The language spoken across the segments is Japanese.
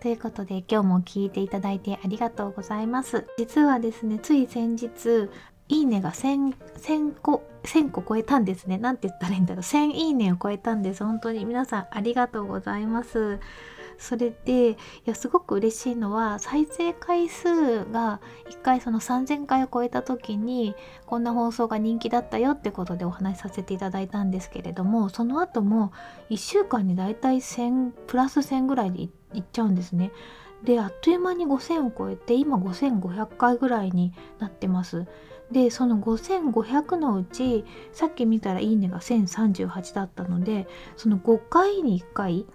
ということで今日も聞いていただいてありがとうございます。実はですね、つい先日、いいねが1000、1000個、1000個超えたんですね。なんて言ったらいいんだろう。1000いいねを超えたんです。本当に皆さんありがとうございます。それでいやすごく嬉しいのは再生回数が1回その3000回を超えた時にこんな放送が人気だったよってことでお話しさせていただいたんですけれどもその後も1週間にだいたい1000プラス1000ぐらいでいっちゃうんですね。であっという間に5000を超えて今5500回ぐらいになってます。でその5500のうちさっき見たら「いいね」が1038だったのでその5回に1回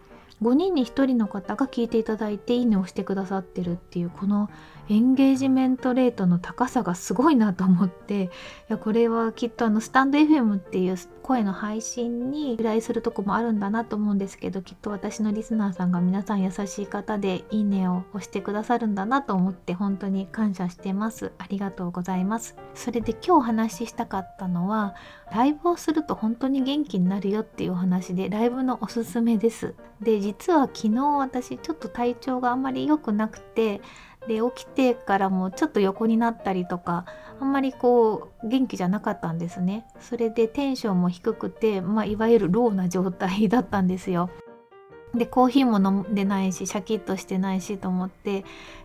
5人に1人の方が聞いていただいて「いいね」をしてくださってるっていうこのエンゲージメントレートの高さがすごいなと思っていやこれはきっとあのスタンド FM っていう声の配信に由来するとこもあるんだなと思うんですけどきっと私のリスナーさんが皆さん優しい方でいいねを押してくださるんだなと思って本当に感謝してます。ありがとうございます。それで今日お話ししたかったのはライブをすると本当に元気になるよっていうお話でライブのおすすめです。で実は昨日私ちょっと体調があんまり良くなくてで起きてからもちょっと横になったりとかあんまりこう元気じゃなかったんですね。それでテンションも低くて、まあ、いわゆるローな状態だったんですよ。でコーヒーも飲んでないしシャキッとしてないしと思って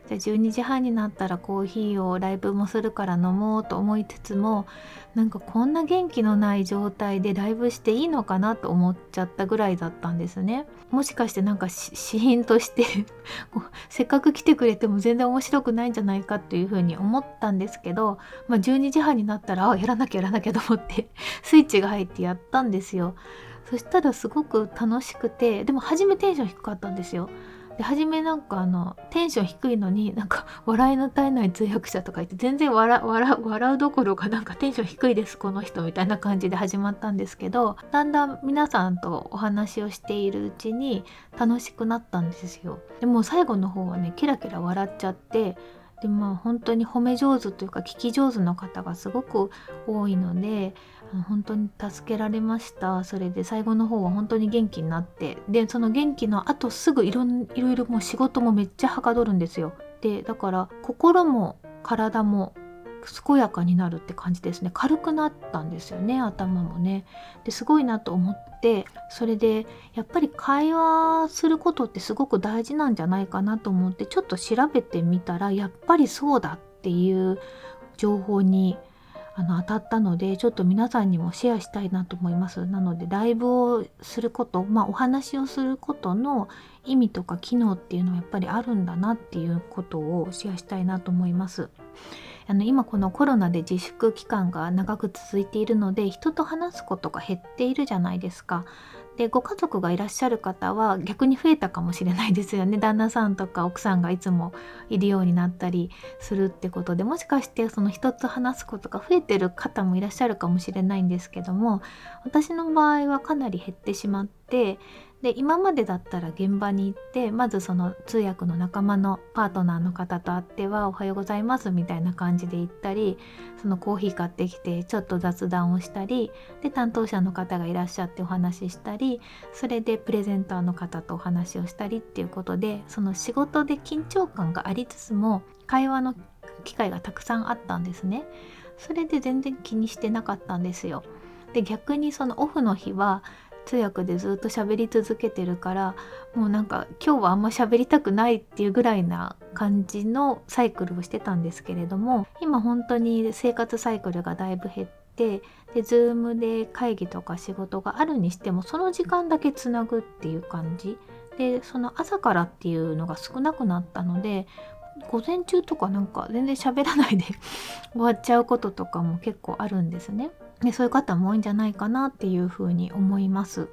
じゃあ12時半になったらコーヒーをライブもするから飲もうと思いつつもなんかこんな元気のない状態でライブしていいのかなと思っちゃったぐらいだったんですね。もしかしてなんかシーンとして せっかく来てくれても全然面白くないんじゃないかっていうふうに思ったんですけど、まあ、12時半になったらあやらなきゃやらなきゃと思ってスイッチが入ってやったんですよ。そしたらすごく楽しくてでも初めテンション低かったんですよ。で初めなんかあのテンション低いのになんか笑いの絶えない通訳者とか言って全然笑笑うどころかなんかテンション低いですこの人みたいな感じで始まったんですけどだんだん皆さんとお話をしているうちに楽しくなったんですよ。でも最後の方はねキラキラ笑っちゃってでまあ本当に褒め上手というか聞き上手の方がすごく多いので本当に助けられました。それで最後の方は本当に元気になって。でその元気のあとすぐいろいろいろもう仕事もめっちゃはかどるんですよ。でだから心も体も健やかになるって感じですね。軽くなったんですよね頭もね。ですごいなと思ってそれでやっぱり会話することってすごく大事なんじゃないかなと思ってちょっと調べてみたらやっぱりそうだっていう情報にあの当たったのでちょっと皆さんにもシェアしたいなと思いますなのでライブをすることまあお話をすることの意味とか機能っていうのはやっぱりあるんだなっていうことをシェアしたいなと思いますあの今このコロナで自粛期間が長く続いているので人と話すことが減っているじゃないですか。でご家族がいらっしゃる方は逆に増えたかもしれないですよね。旦那さんとか奥さんがいつもいるようになったりするってことでもしかしてその人と話すことが増えてる方もいらっしゃるかもしれないんですけども私の場合はかなり減ってしまってで今までだったら現場に行ってまずその通訳の仲間のパートナーの方と会っては「おはようございます」みたいな感じで行ったりそのコーヒー買ってきてちょっと雑談をしたりで担当者の方がいらっしゃってお話ししたりそれでプレゼンターの方とお話をしたりっていうことでその仕事で緊張感がありつつも会話の機会がたくさんあったんですね。それで全然気にしてなかったんですよ。で逆にそのオフの日は通訳でずっと喋り続けてるからもうなんか今日はあんま喋りたくないっていうぐらいな感じのサイクルをしてたんですけれども今本当に生活サイクルがだいぶ減ってで Zoom で会議とか仕事があるにしてもその時間だけつなぐっていう感じでその朝からっていうのが少なくなったので午前中とかなんか全然喋らないで 終わっちゃうこととかも結構あるんですね。でそういう方も多いんじゃないかなっていうふうに思います。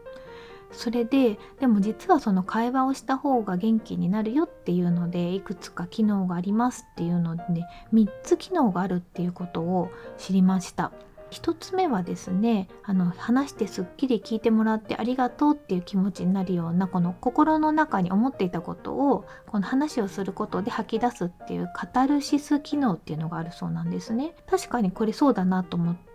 それででも実はその会話をした方が元気になるよっていうのでいくつか機能がありますっていうので、ね、3つ機能があるっていうことを知りました。1つ目はですねあの話してすっきり聞いてもらってありがとうっていう気持ちになるようなこの心の中に思っていたことをこの話をすることで吐き出すっていうカタルシス機能っていうのがあるそうなんですね。確かにこれそうだなと思って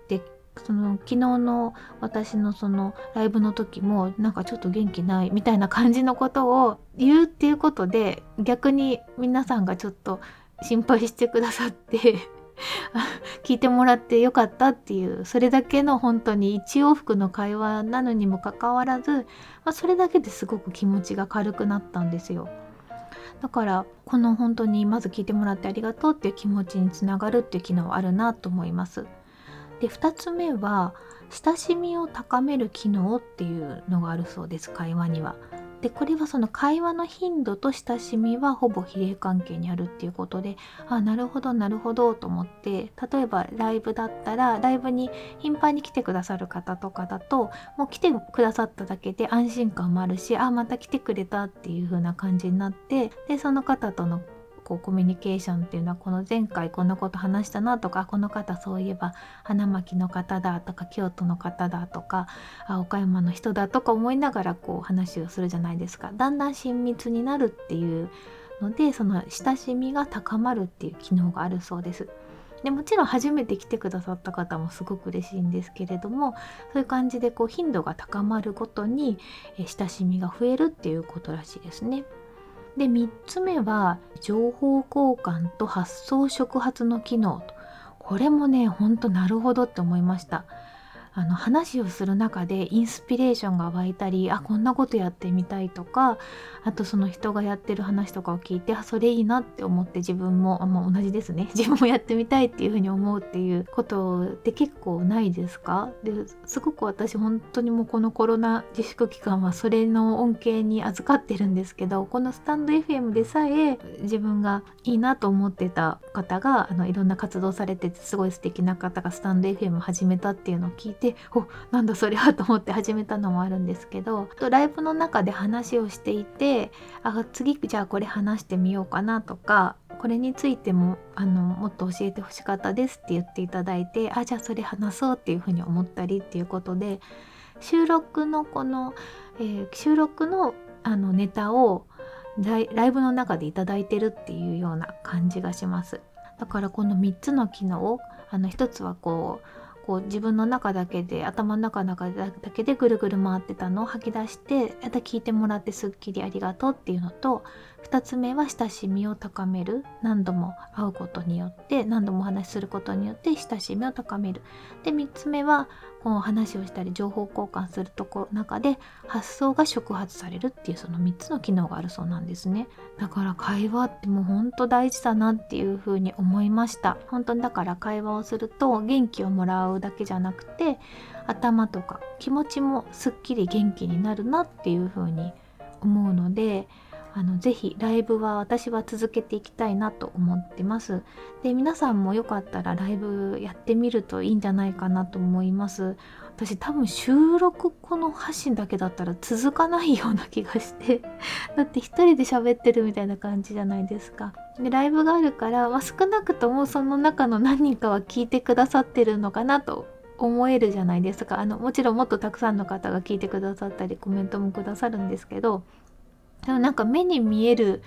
その昨日の私のそのライブの時もなんかちょっと元気ないみたいな感じのことを言うっていうことで 逆に皆さんがちょっと心配してくださって 聞いてもらってよかったっていうそれだけの本当に一往復の会話なのにもかかわらず、まあ、それだけですごく気持ちが軽くなったんですよ。だからこの本当にまず聞いてもらってありがとうっていう気持ちにつながるっていう機能はあるなと思います。で2つ目は親しみを高める機能っていうのがあるそうです会話には。でこれはその会話の頻度と親しみはほぼ比例関係にあるっていうことであなるほどなるほどと思って例えばライブだったらライブに頻繁に来てくださる方とかだともう来てくださっただけで安心感もあるしあまた来てくれたっていう風な感じになってでその方とのこうコミュニケーションっていうのはこの前回こんなこと話したなとかこの方そういえば花巻の方だとか京都の方だとかあ岡山の人だとか思いながらこう話をするじゃないですかだんだん親密になるっていうのでその親しみが高まるっていう機能があるそうです。でもちろん初めて来てくださった方もすごく嬉しいんですけれどもそういう感じでこう頻度が高まるごとに親しみが増えるっていうことらしいですね。で3つ目は情報交換と発想触発の機能これもねほんとなるほどって思いました。あの話をする中でインスピレーションが湧いたりあこんなことやってみたいとかあとその人がやってる話とかを聞いてあそれいいなって思って自分もあ、まあ、同じですね。自分もやってみたいっていうふうに思うっていうことって結構ないですか？ですごく私本当にもうこのコロナ自粛期間はそれの恩恵に預かってるんですけどこのスタンド FM でさえ自分がいいなと思ってた方があのいろんな活動されててすごい素敵な方がスタンド FM 始めたっていうのを聞いてておなんだそれは と思って始めたのもあるんですけどライブの中で話をしていてあ次じゃあこれ話してみようかなとかこれについてもあのもっと教えてほしかったですって言っていただいてあじゃあそれ話そうっていうふうに思ったりっていうことで収録のこの、えー、収録のあのネタをライブの中で頂いてるっていうような感じがします。だからこの3つの機能あの1つはこうこう自分の中だけで頭の中の中だけでぐるぐる回ってたのを吐き出してまた聞いてもらってすっきりありがとうっていうのと2つ目は親しみを高める。何度も会うことによって何度もお話しすることによって親しみを高める。で3つ目はこう話をしたり情報交換するとこ中で発想が触発されるっていうその3つの機能があるそうなんですね。だから会話ってもうほんと大事だなっていうふうに思いました。本当にだから会話をすると元気をもらうだけじゃなくて頭とか気持ちもすっきり元気になるなっていうふうに思うのであのぜひライブは私は続けていきたいなと思ってます。で皆さんもよかったらライブやってみるといいんじゃないかなと思います。私多分収録この発信だけだったら続かないような気がして だって一人で喋ってるみたいな感じじゃないですか。でライブがあるから、まあ、少なくともその中の何人かは聞いてくださってるのかなと思えるじゃないですかあのもちろんもっとたくさんの方が聞いてくださったりコメントもくださるんですけどでもなんか目に見える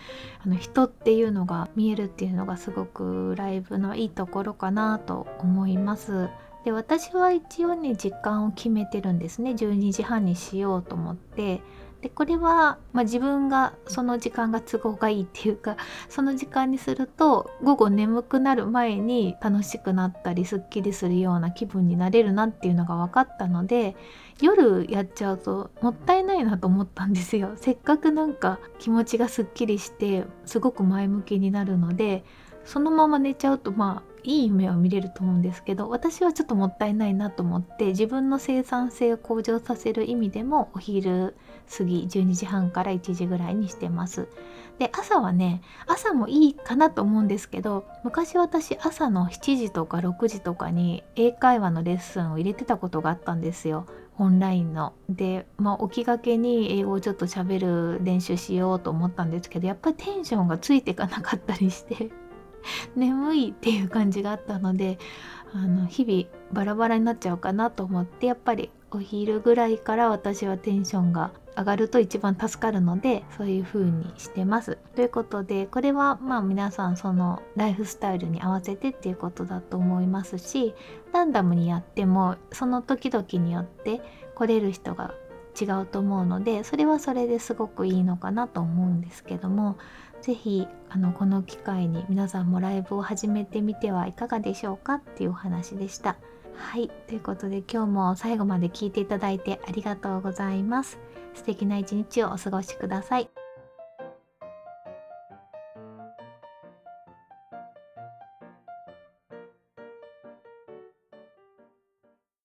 あの人っていうのが見えるっていうのがすごくライブのいいところかなと思います。で私は一応ね時間を決めてるんですね12時半にしようと思ってでこれは、まあ、自分がその時間が都合がいいっていうかその時間にすると午後眠くなる前に楽しくなったりすっきりするような気分になれるなっていうのが分かったので夜やっちゃうともったいないなと思ったんですよ。せっかくなんか気持ちがすっきりしてすごく前向きになるのでそのまま寝ちゃうとまあいい夢を見れると思うんですけど私はちょっともったいないなと思って自分の生産性を向上させる意味でもお昼過ぎ12時半から1時ぐらいにしてますで朝はね朝もいいかなと思うんですけど昔私朝の7時とか6時とかに英会話のレッスンを入れてたことがあったんですよオンラインの。で、まあ、起きがけに英語をちょっと喋る練習しようと思ったんですけどやっぱりテンションがついていかなかったりして 眠いっていう感じがあったのであの日々バラバラになっちゃうかなと思ってやっぱりお昼ぐらいから私はテンションが上がると一番助かるのでそういう風にしてます。ということでこれはまあ皆さんそのライフスタイルに合わせてっていうことだと思いますしランダムにやってもその時々によって来れる人が違うと思うのでそれはそれですごくいいのかなと思うんですけども是非あのこの機会に皆さんもライブを始めてみてはいかがでしょうかっていうお話でした。はいということで今日も最後まで聞いていただいてありがとうございます。素敵な一日をお過ごしください。